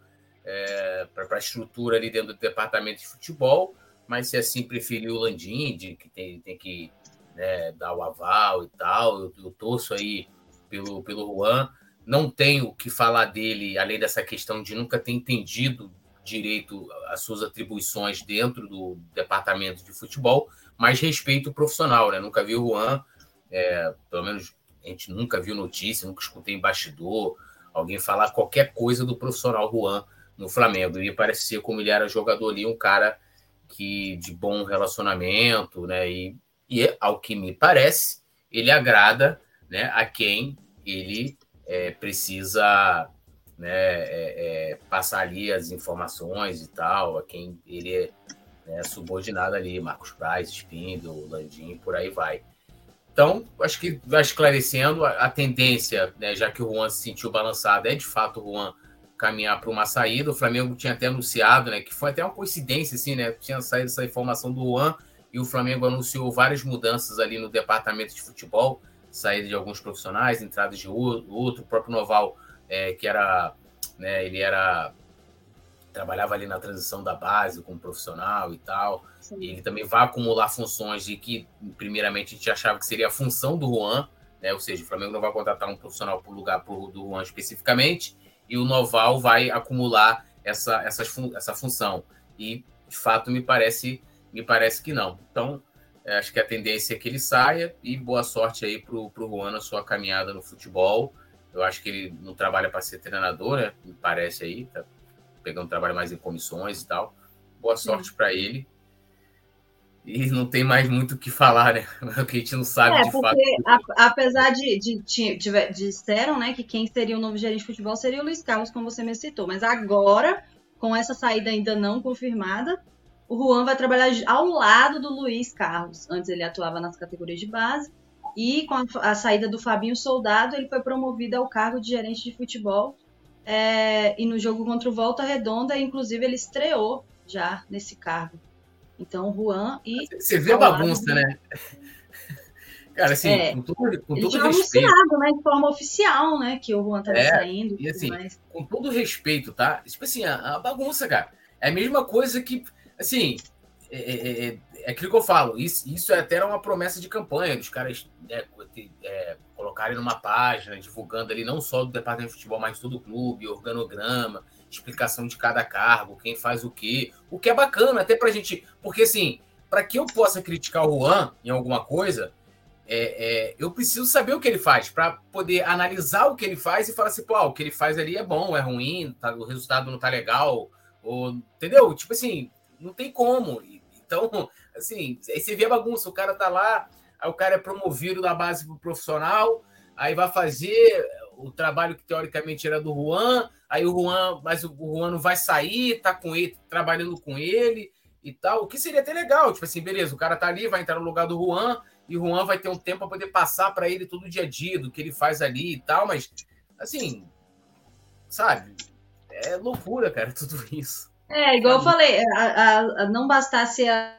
é, para a estrutura ali dentro do departamento de futebol, mas se assim preferiu o Landim, de que tem, tem que né, dar o aval e tal, eu, eu torço aí pelo, pelo Juan. Não tenho o que falar dele, além dessa questão de nunca ter entendido direito às suas atribuições dentro do departamento de futebol, mas respeito profissional, né? Nunca vi o Juan, é, pelo menos a gente nunca viu notícia, nunca escutei em bastidor alguém falar qualquer coisa do profissional Juan no Flamengo. E parece ser como ele era jogador ali, um cara que de bom relacionamento, né? E, e ao que me parece, ele agrada, né? A quem ele é, precisa né, é, é, passar ali as informações e tal, a quem ele é né, subordinado ali, Marcos Braz, Spindle, Landim, por aí vai. Então, acho que vai esclarecendo a, a tendência, né, já que o Juan se sentiu balançado, é de fato o Juan caminhar para uma saída. O Flamengo tinha até anunciado, né, que foi até uma coincidência, assim, né, tinha saído essa informação do Juan e o Flamengo anunciou várias mudanças ali no departamento de futebol, saída de alguns profissionais, entrada de outro, o próprio Noval é, que era, né, ele era trabalhava ali na transição da base como profissional e tal. E ele também vai acumular funções de que, primeiramente, a gente achava que seria a função do Juan, né? Ou seja, o Flamengo não vai contratar um profissional por lugar pro, do Juan especificamente, e o Noval vai acumular essa, essa, essa função. E, de fato, me parece, me parece que não. Então, é, acho que a tendência é que ele saia e boa sorte aí pro, pro Juan na sua caminhada no futebol. Eu acho que ele não trabalha para ser treinador, né? Me parece aí, tá pegando trabalho mais em comissões e tal. Boa sorte para ele. E não tem mais muito o que falar, né? O que a gente não sabe é, de porque, fato. A, apesar de, de, de, de, disseram, né, que quem seria o novo gerente de futebol seria o Luiz Carlos, como você me citou. Mas agora, com essa saída ainda não confirmada, o Juan vai trabalhar ao lado do Luiz Carlos. Antes ele atuava nas categorias de base. E com a, a, saída do Fabinho Soldado, ele foi promovido ao cargo de gerente de futebol. É, e no jogo contra o Volta Redonda, inclusive, ele estreou já nesse cargo. Então, o Juan e. Você vê a bagunça, né? Cara, assim, é, com todo, com todo respeito. anunciado, né, de forma oficial, né, que o Juan estava é, saindo. E assim, com todo respeito, tá? Tipo assim, a, a, bagunça, cara. É a mesma coisa que, assim, é, é, é, é, aquilo que eu falo, isso, isso até era uma promessa de campanha, dos caras né, é, colocarem numa página, divulgando ali não só do departamento de futebol, mas todo o clube, organograma, explicação de cada cargo, quem faz o quê, o que é bacana até pra gente, porque assim, para que eu possa criticar o Juan em alguma coisa, é, é, eu preciso saber o que ele faz, para poder analisar o que ele faz e falar assim, pô, o que ele faz ali é bom, é ruim, tá, o resultado não tá legal, ou, entendeu? Tipo assim, não tem como. Então, assim, aí você vê a bagunça, o cara tá lá, aí o cara é promovido da base pro profissional, aí vai fazer o trabalho que teoricamente era do Juan, aí o Juan, mas o Juan não vai sair, tá com ele, trabalhando com ele e tal, o que seria até legal, tipo assim, beleza, o cara tá ali, vai entrar no lugar do Juan, e o Juan vai ter um tempo para poder passar para ele todo o dia a dia, do que ele faz ali e tal, mas, assim, sabe, é loucura, cara, tudo isso. É, igual eu falei, a, a, a não bastasse a,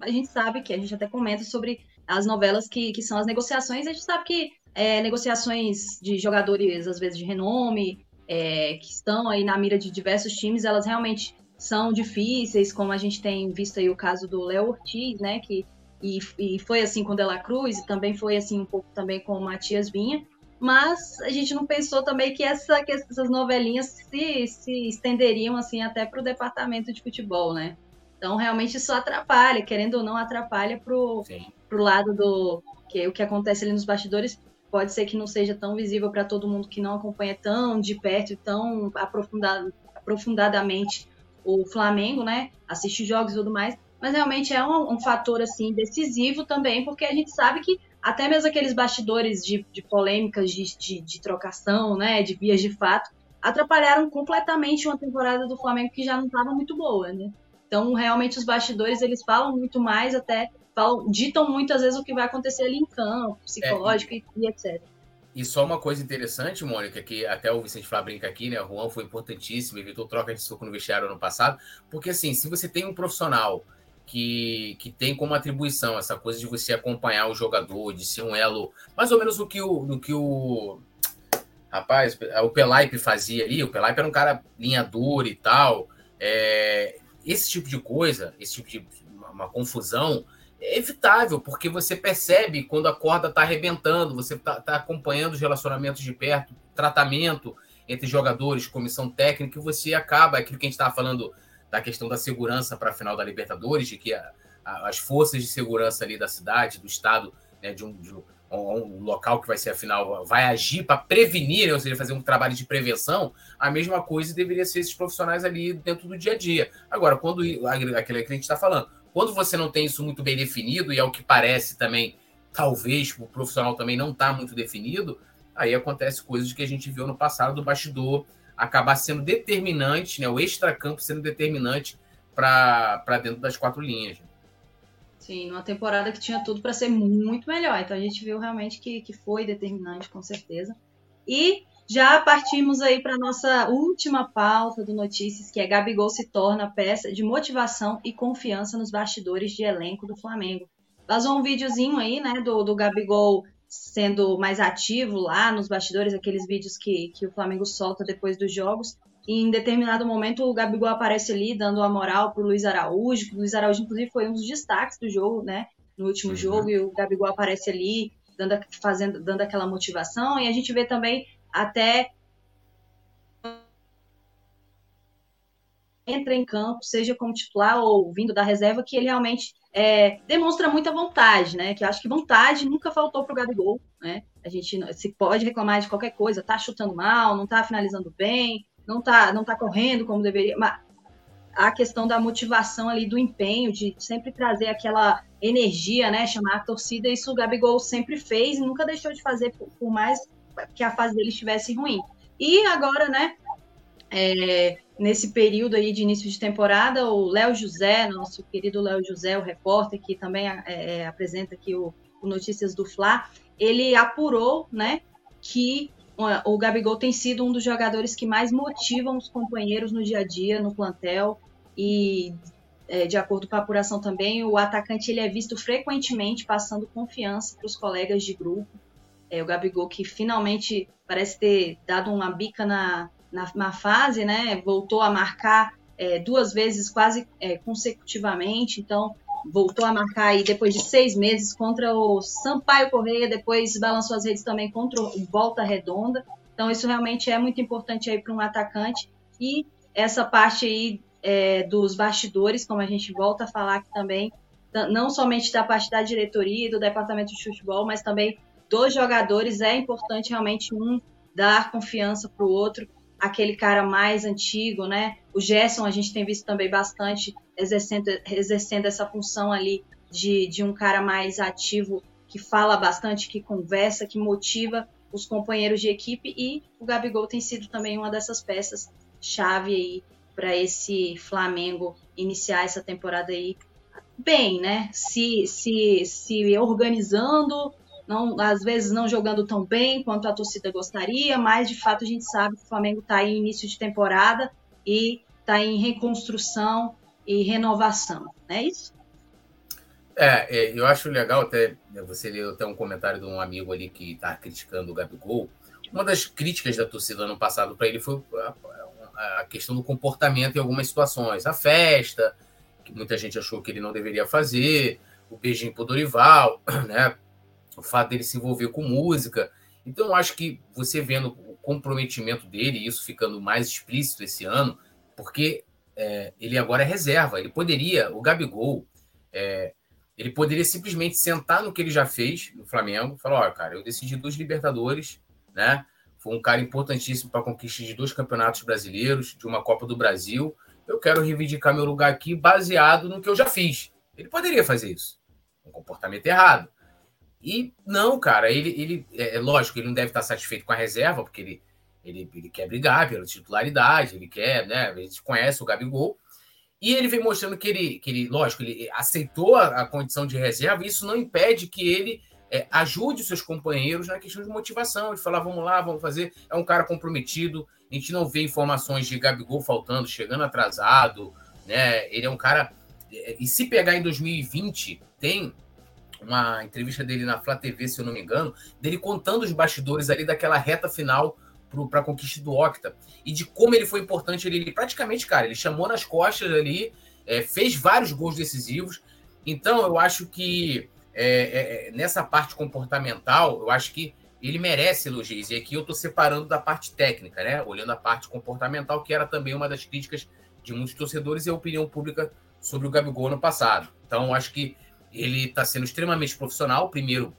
a gente sabe que a gente até comenta sobre as novelas que, que são as negociações, a gente sabe que é, negociações de jogadores, às vezes, de renome, é, que estão aí na mira de diversos times, elas realmente são difíceis, como a gente tem visto aí o caso do Léo Ortiz, né, que e, e foi assim com o Dela Cruz, e também foi assim um pouco também com o Matias Vinha, mas a gente não pensou também que, essa, que essas novelinhas se, se estenderiam assim até para o departamento de futebol, né? Então realmente isso atrapalha, querendo ou não atrapalha pro, pro lado do que o que acontece ali nos bastidores pode ser que não seja tão visível para todo mundo que não acompanha tão de perto tão aprofundado, aprofundadamente o Flamengo, né? Assiste jogos e tudo mais, mas realmente é um, um fator assim decisivo também, porque a gente sabe que até mesmo aqueles bastidores de, de polêmicas de, de, de, trocação, né, de vias de fato, atrapalharam completamente uma temporada do Flamengo que já não estava muito boa, né? Então, realmente, os bastidores, eles falam muito mais, até falam, ditam muitas vezes o que vai acontecer ali em campo, psicológico é, e, e, etc. E só uma coisa interessante, Mônica, que até o Vicente Flá brinca aqui, né? O Juan foi importantíssimo, evitou troca de soco no vestiário ano passado, porque assim, se você tem um profissional que, que tem como atribuição essa coisa de você acompanhar o jogador, de ser um elo, mais ou menos o que o, do que o rapaz, o Pelaipe fazia ali. O Pelaipe era um cara linha dura e tal. É, esse tipo de coisa, esse tipo de uma, uma, confusão é evitável, porque você percebe quando a corda está arrebentando, você está tá acompanhando os relacionamentos de perto, tratamento entre jogadores, comissão técnica, e você acaba, aquilo que a gente estava falando da questão da segurança para a final da Libertadores, de que a, a, as forças de segurança ali da cidade, do estado, né, de, um, de um, um, local que vai ser a final, vai agir para prevenir, né, ou seja, fazer um trabalho de prevenção, a mesma coisa deveria ser esses profissionais ali dentro do dia a dia. Agora, quando aquilo que a gente está falando, quando você não tem isso muito bem definido, e é o que parece também, talvez o profissional também não está muito definido, aí acontece coisas que a gente viu no passado do bastidor acabar sendo determinante, né, o extracampo sendo determinante para dentro das quatro linhas. Sim, numa temporada que tinha tudo para ser muito melhor. Então a gente viu realmente que, que foi determinante, com certeza. E já partimos aí para nossa última pauta do Notícias, que é Gabigol se torna peça de motivação e confiança nos bastidores de elenco do Flamengo. Vazou um videozinho aí, né, do, do Gabigol sendo mais ativo lá nos bastidores, aqueles vídeos que, que o Flamengo solta depois dos jogos. E em determinado momento o Gabigol aparece ali dando a moral pro Luiz Araújo, o Luiz Araújo inclusive foi um dos destaques do jogo, né, no último jogo, e o Gabigol aparece ali dando, fazendo, dando aquela motivação, e a gente vê também até entra em campo, seja como titular ou vindo da reserva, que ele realmente é, demonstra muita vontade, né? Que eu acho que vontade nunca faltou para o Gabigol, né? A gente se pode reclamar de qualquer coisa, tá chutando mal, não tá finalizando bem, não tá, não tá correndo como deveria, mas a questão da motivação ali, do empenho, de sempre trazer aquela energia, né? Chamar a torcida, isso o Gabigol sempre fez e nunca deixou de fazer, por, por mais que a fase dele estivesse ruim. E agora, né? É, nesse período aí de início de temporada, o Léo José, nosso querido Léo José, o repórter que também é, é, apresenta aqui o, o, Notícias do Fla, ele apurou, né, que o Gabigol tem sido um dos jogadores que mais motivam os companheiros no dia a dia, no plantel, e é, de acordo com a apuração também, o atacante ele é visto frequentemente passando confiança para os colegas de grupo. É, o Gabigol que finalmente parece ter dado uma bica na, na, na fase, né? Voltou a marcar é, duas vezes quase é, consecutivamente, então voltou a marcar aí depois de seis meses contra o Sampaio Correia, depois balançou as redes também contra o Volta Redonda. Então isso realmente é muito importante aí para um atacante e essa parte aí é, dos bastidores, como a gente volta a falar aqui também, não somente da parte da diretoria e do departamento de futebol, mas também dos jogadores, é importante realmente um dar confiança para o outro, aquele cara mais antigo, né? O Gerson a gente tem visto também bastante exercendo, exercendo essa função ali de, de um cara mais ativo, que fala bastante, que conversa, que motiva os companheiros de equipe e o Gabigol tem sido também uma dessas peças chave aí para esse Flamengo iniciar essa temporada aí bem, né? Se, se, se organizando, não, às vezes não jogando tão bem quanto a torcida gostaria, mas de fato a gente sabe que o Flamengo está em início de temporada e está em reconstrução e renovação, não é isso? É, é, eu acho legal até né, você leu até um comentário de um amigo ali que está criticando o Gabigol. Uma das críticas da torcida ano passado para ele foi a, a, questão do comportamento em algumas situações, a festa, que muita gente achou que ele não deveria fazer, o beijinho pro Dorival, né? O fato dele se envolver com música. Então, eu acho que você vendo o comprometimento dele, isso ficando mais explícito esse ano, porque é, ele agora é reserva. Ele poderia, o Gabigol, é, ele poderia simplesmente sentar no que ele já fez no Flamengo, falar: olha, cara, eu decidi dois Libertadores, né? Foi um cara importantíssimo para a conquista de dois campeonatos brasileiros, de uma Copa do Brasil eu quero reivindicar meu lugar aqui baseado no que eu já fiz. Ele poderia fazer isso. Um comportamento errado. E não, cara, ele, ele é, é lógico, ele não deve estar satisfeito com a reserva, porque ele, ele, ele quer brigar pela titularidade, ele quer, né? A gente conhece o Gabigol. E ele vem mostrando que ele, que ele lógico, ele aceitou a, a condição de reserva, e isso não impede que ele é, ajude os seus companheiros na questão de motivação, de falar, vamos lá, vamos fazer. É um cara comprometido, a gente não vê informações de Gabigol faltando, chegando atrasado, né? Ele é um cara. E se pegar em 2020, tem uma entrevista dele na Flá TV, se eu não me engano, dele contando os bastidores ali daquela reta final para a conquista do Octa e de como ele foi importante. Ele, ele praticamente, cara, ele chamou nas costas ali, é, fez vários gols decisivos. Então, eu acho que é, é, nessa parte comportamental, eu acho que ele merece elogios. E aqui eu estou separando da parte técnica, né? Olhando a parte comportamental, que era também uma das críticas de muitos torcedores e a opinião pública sobre o Gabigol no passado. Então, acho que ele está sendo extremamente profissional, primeiro,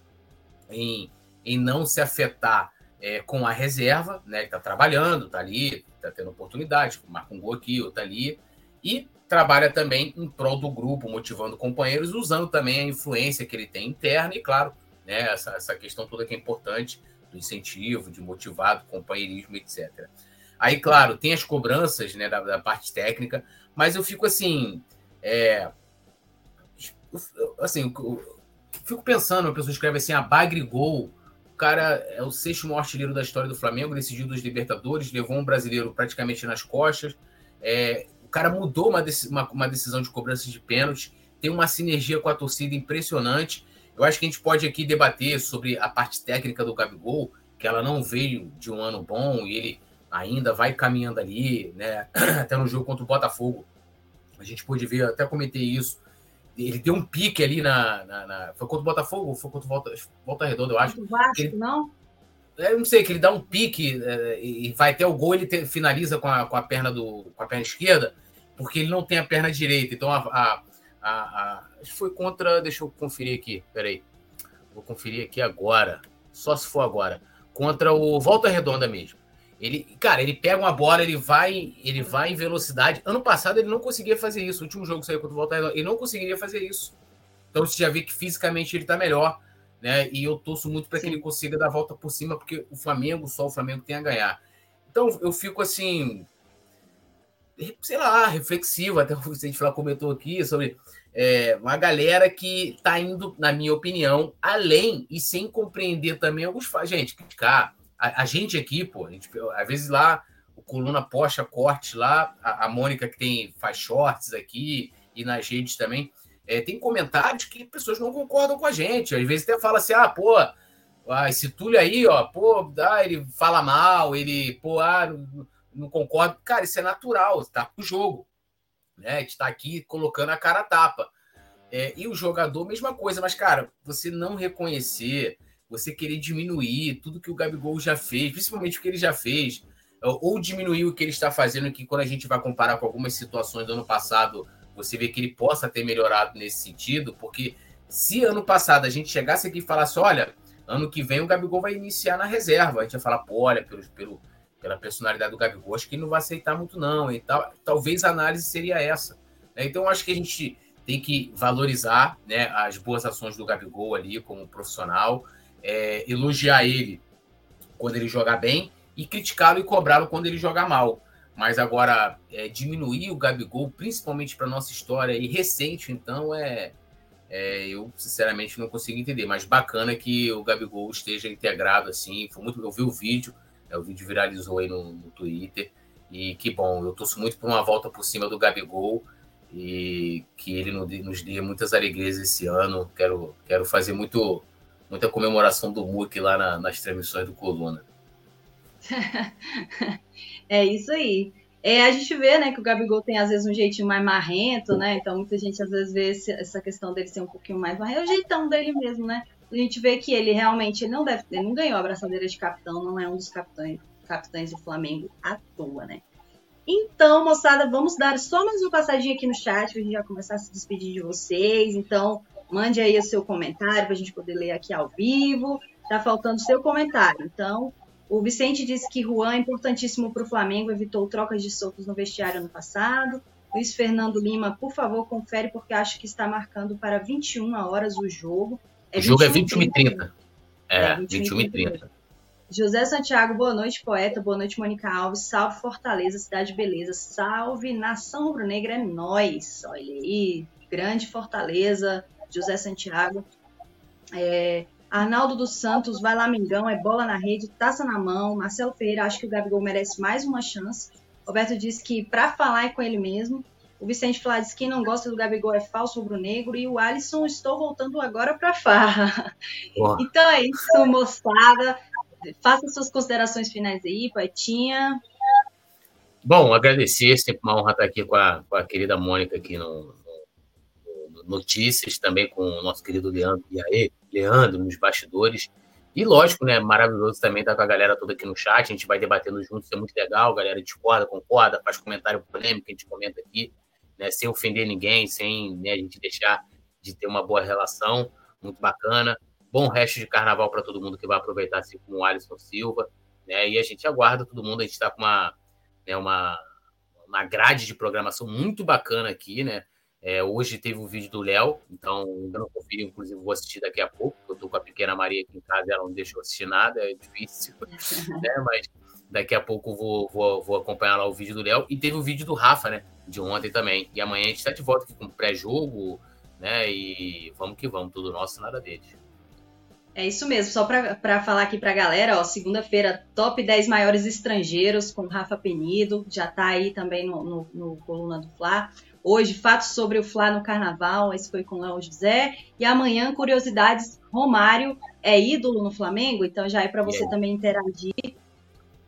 em, em não se afetar é, com a reserva, né? Está trabalhando, está ali, está tendo oportunidade, marca um gol aqui, outro ali, e trabalha também em prol do grupo, motivando companheiros, usando também a influência que ele tem interna e, claro, né? Essa, essa questão toda que é importante do incentivo, de motivado, companheirismo, etc. Aí, claro, tem as cobranças né, da, da parte técnica, mas eu fico assim. É, assim, fico pensando, a pessoa escreve assim, a Bagre Gol, o cara é o sexto maior artilheiro da história do Flamengo, decidiu dos Libertadores, levou um brasileiro praticamente nas costas. É, o cara mudou uma, uma, uma decisão de cobrança de pênalti, tem uma sinergia com a torcida impressionante. Eu acho que a gente pode aqui debater sobre a parte técnica do Gabigol, que ela não veio de um ano bom e ele ainda vai caminhando ali, né? Até no jogo contra o Botafogo. A gente pôde ver, até comentei isso. Ele deu um pique ali na. na, na... Foi contra o Botafogo foi contra o Volta, Volta Redonda, eu acho. Vasco, ele... não? Eu não sei, que ele dá um pique é, e vai até o gol, ele te, finaliza com a, com a perna do com a perna esquerda, porque ele não tem a perna direita. Então a, a, a, a foi contra. Deixa eu conferir aqui. Peraí. Vou conferir aqui agora. Só se for agora. Contra o Volta Redonda mesmo. Ele, cara, ele pega uma bola, ele vai, ele vai em velocidade. Ano passado ele não conseguia fazer isso. O último jogo saiu contra o Volta Redonda, ele não conseguiria fazer isso. Então você já vê que fisicamente ele tá melhor, né? E eu torço muito para que ele consiga dar a volta por cima, porque o Flamengo, só o Flamengo tem a ganhar. Então eu fico assim, sei lá, reflexivo, até o que a gente comentou aqui sobre é, uma galera que está indo, na minha opinião, além e sem compreender também alguns Gente, criticar. A, a, gente aqui, pô, a gente, às vezes lá, o Coluna posta corte lá, a, a Mônica que tem, faz shorts aqui e nas redes também, é, tem comentários que pessoas não concordam com a gente. Às vezes até fala assim, ah, pô, ah, esse Túlio aí, ó, pô, ah, ele fala mal, ele, pô, ah, não, não concordo. Cara, isso é natural, tá pro jogo. né? De estar tá aqui colocando a cara a tapa. É, e o jogador, mesma coisa, mas, cara, você não reconhecer, você querer diminuir tudo que o Gabigol já fez, principalmente o que ele já fez, ou diminuir o que ele está fazendo, que quando a gente vai comparar com algumas situações do ano passado, você vê que ele possa ter melhorado nesse sentido, porque se ano passado a gente chegasse aqui e falasse, olha, ano que vem o Gabigol vai iniciar na reserva, a gente ia falar, pô, olha, pelo, pelo, pela personalidade do Gabigol, acho que ele não vai aceitar muito não, e tal. talvez a análise seria essa. Né? Então, acho que a gente tem que valorizar né, as boas ações do Gabigol ali como profissional, é, elogiar ele quando ele jogar bem e criticá-lo e cobrá-lo quando ele jogar mal. Mas agora, é, diminuir o Gabigol, principalmente para nossa história e recente, então, é, é, eu sinceramente não consigo entender. Mas bacana que o Gabigol esteja integrado assim. Foi muito, eu vi o vídeo, é, o vídeo viralizou aí no, no Twitter. E que bom, eu torço muito por uma volta por cima do Gabigol e que ele nos dê muitas alegrias esse ano. Quero, quero fazer muito, muita comemoração do MUC lá na, nas transmissões do Coluna. é isso aí. É, a gente vê, né, que o Gabigol tem às vezes um jeitinho mais marrento, né? Então muita gente às vezes vê esse, essa questão dele ser um pouquinho mais marrento, é o jeitão dele mesmo, né? A gente vê que ele realmente ele não deve, ele não ganhou a abraçadeira de capitão, não é um dos capitães, capitães do Flamengo à toa, né? Então, moçada, vamos dar só mais uma passadinha aqui no chat para a gente já começar a se despedir de vocês. Então, mande aí o seu comentário para a gente poder ler aqui ao vivo. Tá faltando o seu comentário. Então, o Vicente disse que Juan é importantíssimo para o Flamengo, evitou trocas de socos no vestiário no passado. Luiz Fernando Lima, por favor, confere, porque acho que está marcando para 21 horas o jogo. É o jogo é 21 e 30. É, é 21 e 30. José Santiago, boa noite, poeta. Boa noite, Mônica Alves. Salve Fortaleza, Cidade Beleza. Salve Nação Rubro-Negra, é nós. Olha aí, grande Fortaleza, José Santiago. É, Arnaldo dos Santos, vai lá, Mingão, é bola na rede, taça na mão. Marcelo Ferreira, acho que o Gabigol merece mais uma chance. Roberto disse que para falar é com ele mesmo. O Vicente Flá diz que quem não gosta do Gabigol é falso rubro-negro. E o Alisson, estou voltando agora para farra. Então é isso, moçada. Faça suas considerações finais aí, Poetinha. Bom, agradecer, sempre uma honra estar aqui com a, com a querida Mônica aqui no, notícias, também com o nosso querido Leandro e aí, Leandro nos bastidores. E lógico, né? Maravilhoso também estar com a galera toda aqui no chat. A gente vai debatendo juntos, isso é muito legal. A galera discorda, concorda, faz comentário polêmico, a gente comenta aqui, né? Sem ofender ninguém, sem né, a gente deixar de ter uma boa relação. Muito bacana. Bom resto de carnaval para todo mundo que vai aproveitar, assim como o Alisson Silva. Né? E a gente aguarda todo mundo. A gente está com uma, né, uma, uma grade de programação muito bacana aqui, né? É, hoje teve o um vídeo do Léo, então ainda não conferi, inclusive vou assistir daqui a pouco. Eu tô com a pequena Maria aqui em casa, ela não deixou assistir nada, é difícil, né? Mas daqui a pouco vou, vou, vou acompanhar lá o vídeo do Léo. E teve o vídeo do Rafa, né? De ontem também. E amanhã a gente está de volta aqui com pré-jogo, né? E vamos que vamos, tudo nosso, nada deles. É isso mesmo, só para falar aqui para a galera, ó, segunda-feira, top 10 maiores estrangeiros com Rafa Penido, já tá aí também no, no, no Coluna do Fla. Hoje, fatos sobre o Flá no Carnaval, esse foi com o Léo José. E amanhã, curiosidades, Romário é ídolo no Flamengo, então já é para você também interagir.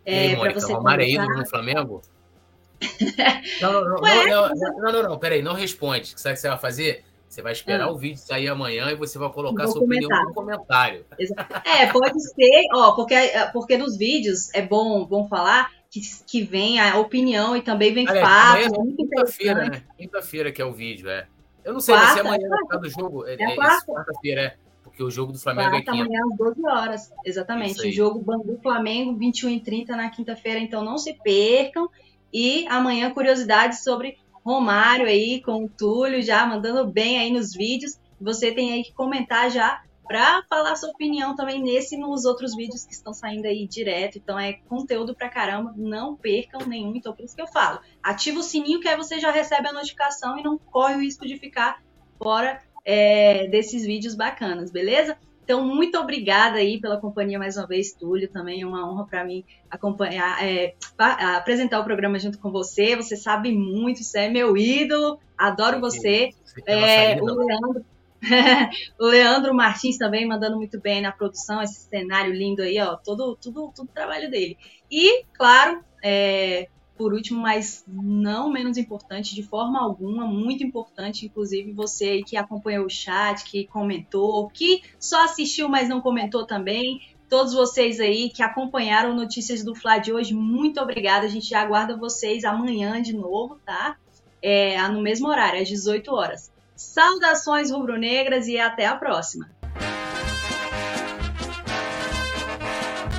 É, para você Romário é ídolo no Flamengo? não, não, não, Ué, não, não, não, não, não, peraí, não responde. Sabe o que você vai fazer? Você vai esperar ah. o vídeo sair amanhã e você vai colocar sua opinião no comentário. É, pode ser, ó, porque, porque nos vídeos é bom, bom falar que, que vem a opinião e também vem Olha, fatos. É quinta-feira, né? Quinta-feira que é o vídeo, é. Eu não sei quarta, se amanhã é do jogo. É, é, é quarta-feira, é. Porque o jogo do Flamengo quarta, é quinta. amanhã às 12 horas. Exatamente. O jogo Bangu Flamengo, 21 h 30 na quinta-feira. Então não se percam. E amanhã, curiosidades sobre Romário aí, com o Túlio já mandando bem aí nos vídeos. Você tem aí que comentar já para falar sua opinião também nesse e nos outros vídeos que estão saindo aí direto. Então é conteúdo pra caramba, não percam nenhum. Então por isso que eu falo, ativa o sininho que aí você já recebe a notificação e não corre o risco de ficar fora é, desses vídeos bacanas, beleza? Então, muito obrigada aí pela companhia mais uma vez, Túlio. Também é uma honra para mim acompanhar, é, apresentar o programa junto com você. Você sabe muito, você é meu ídolo, adoro você. É, o Leandro, o Leandro Martins também mandando muito bem na produção, esse cenário lindo aí, ó, todo, tudo, tudo trabalho dele. E, claro, é, por último, mas não menos importante de forma alguma, muito importante, inclusive você aí que acompanhou o chat, que comentou, que só assistiu, mas não comentou também. Todos vocês aí que acompanharam notícias do Fla de hoje, muito obrigada. A gente já aguarda vocês amanhã de novo, tá? É, no mesmo horário, às 18 horas. Saudações rubro-negras e até a próxima!